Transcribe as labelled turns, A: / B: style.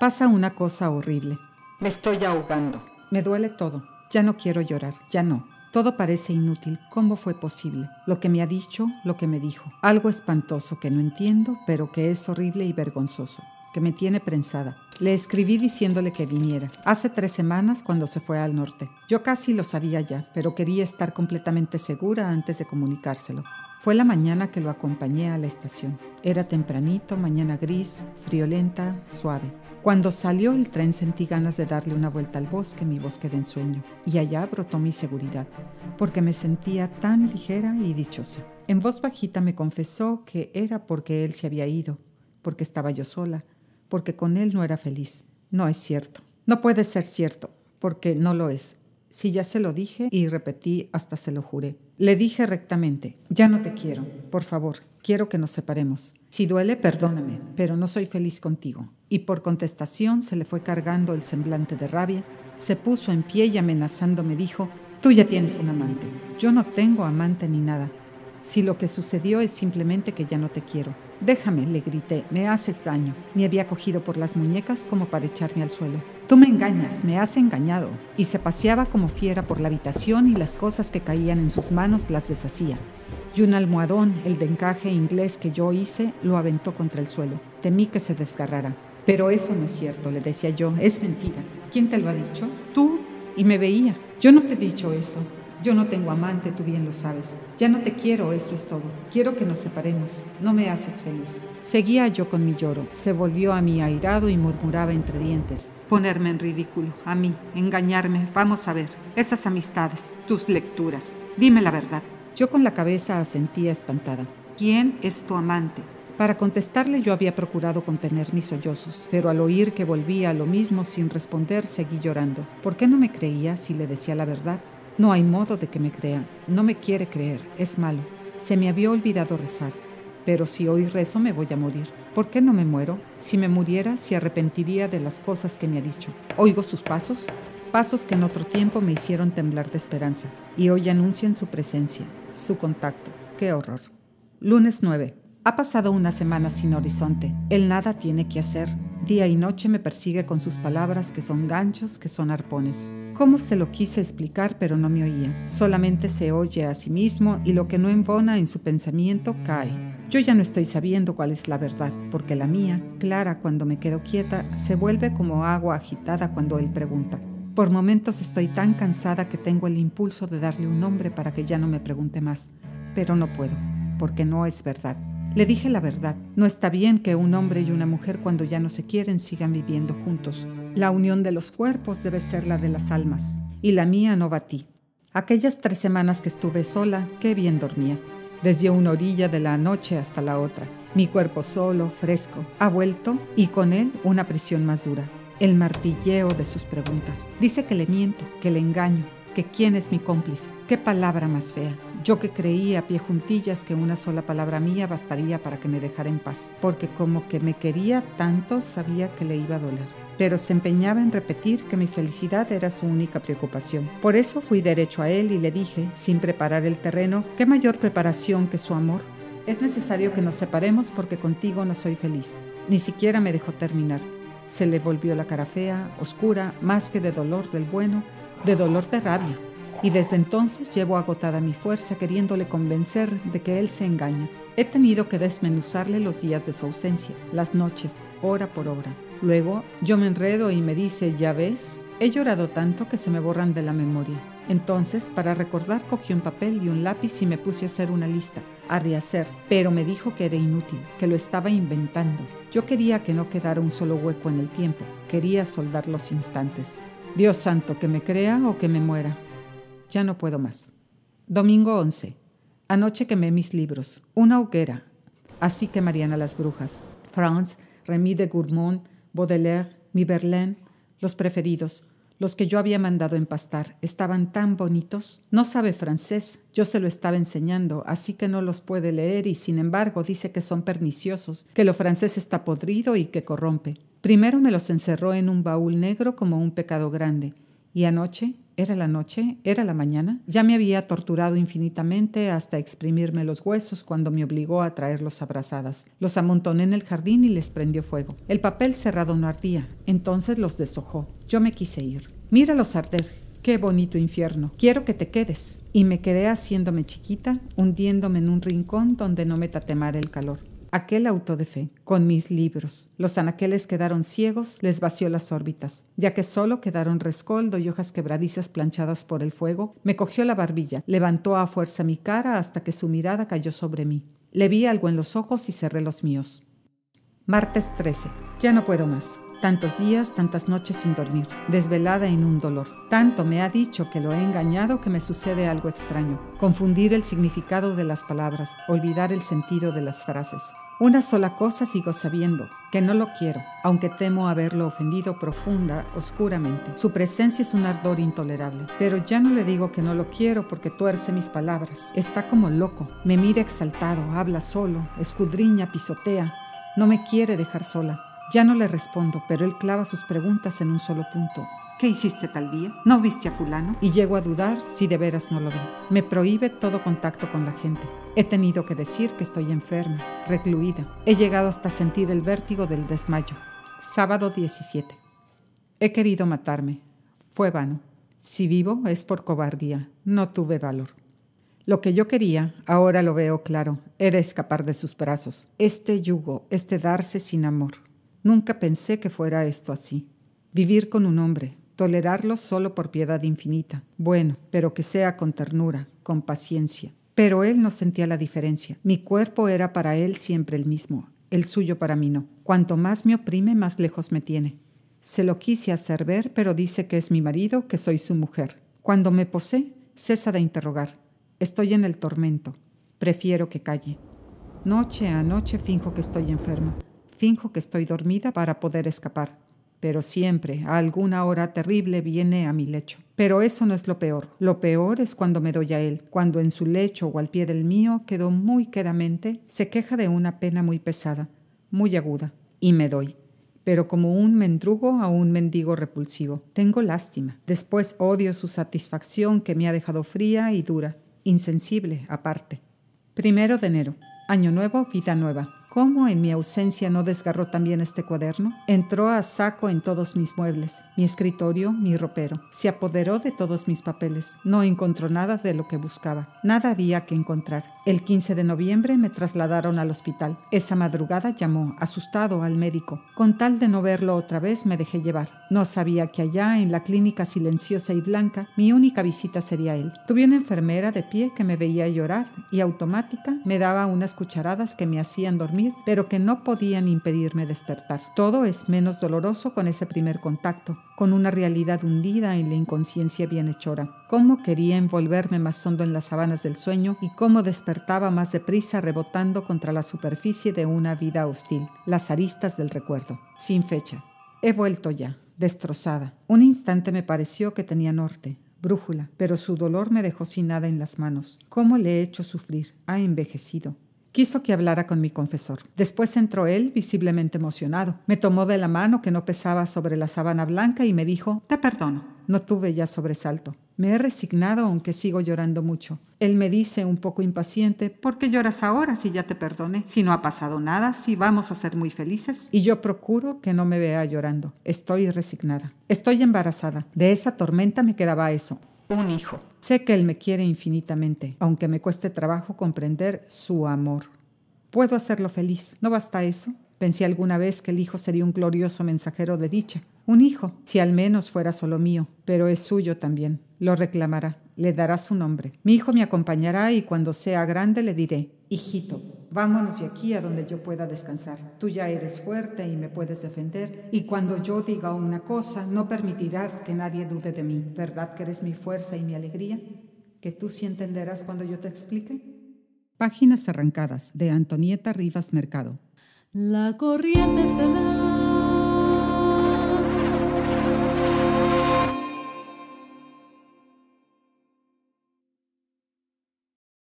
A: Pasa una cosa horrible. Me estoy ahogando. Me duele todo. Ya no quiero llorar. Ya no. Todo parece inútil. ¿Cómo fue posible? Lo que me ha dicho, lo que me dijo. Algo espantoso que no entiendo, pero que es horrible y vergonzoso que me tiene prensada. Le escribí diciéndole que viniera, hace tres semanas cuando se fue al norte. Yo casi lo sabía ya, pero quería estar completamente segura antes de comunicárselo. Fue la mañana que lo acompañé a la estación. Era tempranito, mañana gris, friolenta, suave. Cuando salió el tren sentí ganas de darle una vuelta al bosque, mi bosque de ensueño, y allá brotó mi seguridad, porque me sentía tan ligera y dichosa. En voz bajita me confesó que era porque él se había ido, porque estaba yo sola, porque con él no era feliz. No es cierto. No puede ser cierto, porque no lo es. Si ya se lo dije y repetí hasta se lo juré. Le dije rectamente, ya no te quiero, por favor, quiero que nos separemos. Si duele, perdóname, pero no soy feliz contigo. Y por contestación se le fue cargando el semblante de rabia, se puso en pie y amenazando me dijo, tú ya tienes un amante. Yo no tengo amante ni nada. Si lo que sucedió es simplemente que ya no te quiero. Déjame, le grité, me haces daño. Me había cogido por las muñecas como para echarme al suelo. Tú me engañas, me has engañado. Y se paseaba como fiera por la habitación y las cosas que caían en sus manos las deshacía. Y un almohadón, el de encaje inglés que yo hice, lo aventó contra el suelo. Temí que se desgarrara. Pero eso no es cierto, le decía yo, es mentira. ¿Quién te lo ha dicho? Tú. Y me veía. Yo no te he dicho eso. Yo no tengo amante, tú bien lo sabes. Ya no te quiero, eso es todo. Quiero que nos separemos. No me haces feliz. Seguía yo con mi lloro. Se volvió a mí airado y murmuraba entre dientes. Ponerme en ridículo, a mí, engañarme. Vamos a ver. Esas amistades, tus lecturas. Dime la verdad. Yo con la cabeza asentía espantada. ¿Quién es tu amante? Para contestarle yo había procurado contener mis sollozos, pero al oír que volvía a lo mismo sin responder seguí llorando. ¿Por qué no me creía si le decía la verdad? No hay modo de que me crea. No me quiere creer. Es malo. Se me había olvidado rezar. Pero si hoy rezo me voy a morir. ¿Por qué no me muero? Si me muriera, se arrepentiría de las cosas que me ha dicho. Oigo sus pasos, pasos que en otro tiempo me hicieron temblar de esperanza, y hoy anuncian su presencia, su contacto. ¡Qué horror! Lunes 9. Ha pasado una semana sin horizonte. Él nada tiene que hacer. Día y noche me persigue con sus palabras que son ganchos, que son arpones. Cómo se lo quise explicar, pero no me oía. Solamente se oye a sí mismo y lo que no embona en su pensamiento cae. Yo ya no estoy sabiendo cuál es la verdad, porque la mía, clara cuando me quedo quieta, se vuelve como agua agitada cuando él pregunta. Por momentos estoy tan cansada que tengo el impulso de darle un nombre para que ya no me pregunte más, pero no puedo, porque no es verdad. Le dije la verdad. No está bien que un hombre y una mujer cuando ya no se quieren sigan viviendo juntos. La unión de los cuerpos debe ser la de las almas. Y la mía no batí. Aquellas tres semanas que estuve sola, qué bien dormía. Desde una orilla de la noche hasta la otra. Mi cuerpo solo, fresco, ha vuelto y con él una prisión más dura. El martilleo de sus preguntas. Dice que le miento, que le engaño, que quién es mi cómplice. Qué palabra más fea. Yo que creí a pie juntillas que una sola palabra mía bastaría para que me dejara en paz, porque como que me quería tanto sabía que le iba a doler. Pero se empeñaba en repetir que mi felicidad era su única preocupación. Por eso fui derecho a él y le dije, sin preparar el terreno, qué mayor preparación que su amor. Es necesario que nos separemos porque contigo no soy feliz. Ni siquiera me dejó terminar. Se le volvió la cara fea, oscura, más que de dolor del bueno, de dolor de rabia y desde entonces llevo agotada mi fuerza queriéndole convencer de que él se engaña. He tenido que desmenuzarle los días de su ausencia, las noches, hora por hora. Luego yo me enredo y me dice, ya ves, he llorado tanto que se me borran de la memoria. Entonces, para recordar, cogí un papel y un lápiz y me puse a hacer una lista, a rehacer, pero me dijo que era inútil, que lo estaba inventando. Yo quería que no quedara un solo hueco en el tiempo, quería soldar los instantes. Dios santo, que me crea o que me muera. Ya no puedo más. Domingo 11. Anoche quemé mis libros. Una hoguera. Así que Mariana las brujas. Franz, Remy de Gourmont, Baudelaire, mi los preferidos, los que yo había mandado empastar, estaban tan bonitos. No sabe francés, yo se lo estaba enseñando, así que no los puede leer y sin embargo dice que son perniciosos, que lo francés está podrido y que corrompe. Primero me los encerró en un baúl negro como un pecado grande, y anoche ¿Era la noche? ¿Era la mañana? Ya me había torturado infinitamente hasta exprimirme los huesos cuando me obligó a traerlos abrazadas. Los amontoné en el jardín y les prendió fuego. El papel cerrado no ardía, entonces los deshojó. Yo me quise ir. Míralos arder. Qué bonito infierno. Quiero que te quedes. Y me quedé haciéndome chiquita, hundiéndome en un rincón donde no me tatemara el calor aquel auto de fe, con mis libros. Los anaqueles quedaron ciegos, les vació las órbitas. Ya que solo quedaron rescoldo y hojas quebradizas planchadas por el fuego, me cogió la barbilla, levantó a fuerza mi cara hasta que su mirada cayó sobre mí. Le vi algo en los ojos y cerré los míos. Martes 13. Ya no puedo más. Tantos días, tantas noches sin dormir, desvelada en un dolor. Tanto me ha dicho que lo he engañado que me sucede algo extraño. Confundir el significado de las palabras, olvidar el sentido de las frases. Una sola cosa sigo sabiendo, que no lo quiero, aunque temo haberlo ofendido profunda, oscuramente. Su presencia es un ardor intolerable, pero ya no le digo que no lo quiero porque tuerce mis palabras. Está como loco, me mira exaltado, habla solo, escudriña, pisotea, no me quiere dejar sola. Ya no le respondo, pero él clava sus preguntas en un solo punto. ¿Qué hiciste tal día? ¿No viste a fulano? Y llego a dudar si de veras no lo vi. Me prohíbe todo contacto con la gente. He tenido que decir que estoy enferma, recluida. He llegado hasta sentir el vértigo del desmayo. Sábado 17. He querido matarme. Fue vano. Si vivo es por cobardía. No tuve valor. Lo que yo quería, ahora lo veo claro, era escapar de sus brazos. Este yugo, este darse sin amor. Nunca pensé que fuera esto así. Vivir con un hombre, tolerarlo solo por piedad infinita. Bueno, pero que sea con ternura, con paciencia. Pero él no sentía la diferencia. Mi cuerpo era para él siempre el mismo, el suyo para mí no. Cuanto más me oprime, más lejos me tiene. Se lo quise hacer ver, pero dice que es mi marido, que soy su mujer. Cuando me posee, cesa de interrogar. Estoy en el tormento. Prefiero que calle. Noche a noche finjo que estoy enferma. Finjo que estoy dormida para poder escapar, pero siempre a alguna hora terrible viene a mi lecho. Pero eso no es lo peor. Lo peor es cuando me doy a él, cuando en su lecho o al pie del mío quedó muy quedamente, se queja de una pena muy pesada, muy aguda, y me doy pero como un mendrugo a un mendigo repulsivo. Tengo lástima. Después odio su satisfacción que me ha dejado fría y dura, insensible aparte. Primero de enero. Año nuevo, vida nueva. ¿Cómo en mi ausencia no desgarró también este cuaderno? Entró a saco en todos mis muebles, mi escritorio, mi ropero. Se apoderó de todos mis papeles. No encontró nada de lo que buscaba. Nada había que encontrar. El 15 de noviembre me trasladaron al hospital. Esa madrugada llamó, asustado, al médico. Con tal de no verlo otra vez, me dejé llevar. No sabía que allá, en la clínica silenciosa y blanca, mi única visita sería él. Tuve una enfermera de pie que me veía llorar y automática me daba unas cucharadas que me hacían dormir pero que no podían impedirme despertar. Todo es menos doloroso con ese primer contacto, con una realidad hundida en la inconsciencia bienhechora. Cómo quería envolverme más hondo en las sabanas del sueño y cómo despertaba más deprisa rebotando contra la superficie de una vida hostil, las aristas del recuerdo, sin fecha. He vuelto ya, destrozada. Un instante me pareció que tenía norte, brújula, pero su dolor me dejó sin nada en las manos. ¿Cómo le he hecho sufrir? Ha envejecido. Quiso que hablara con mi confesor. Después entró él, visiblemente emocionado. Me tomó de la mano que no pesaba sobre la sábana blanca y me dijo, te perdono. No tuve ya sobresalto. Me he resignado aunque sigo llorando mucho. Él me dice un poco impaciente, ¿por qué lloras ahora si ya te perdoné? Si no ha pasado nada, si vamos a ser muy felices. Y yo procuro que no me vea llorando. Estoy resignada. Estoy embarazada. De esa tormenta me quedaba eso, un hijo. Sé que Él me quiere infinitamente, aunque me cueste trabajo comprender su amor. Puedo hacerlo feliz. ¿No basta eso? Pensé alguna vez que el hijo sería un glorioso mensajero de dicha. Un hijo, si al menos fuera solo mío, pero es suyo también. Lo reclamará, le dará su nombre. Mi hijo me acompañará y cuando sea grande le diré, hijito, vámonos de aquí a donde yo pueda descansar. Tú ya eres fuerte y me puedes defender. Y cuando yo diga una cosa, no permitirás que nadie dude de mí. ¿Verdad que eres mi fuerza y mi alegría? ¿Que tú sí entenderás cuando yo te explique? Páginas arrancadas de Antonieta Rivas Mercado.
B: La corriente estelar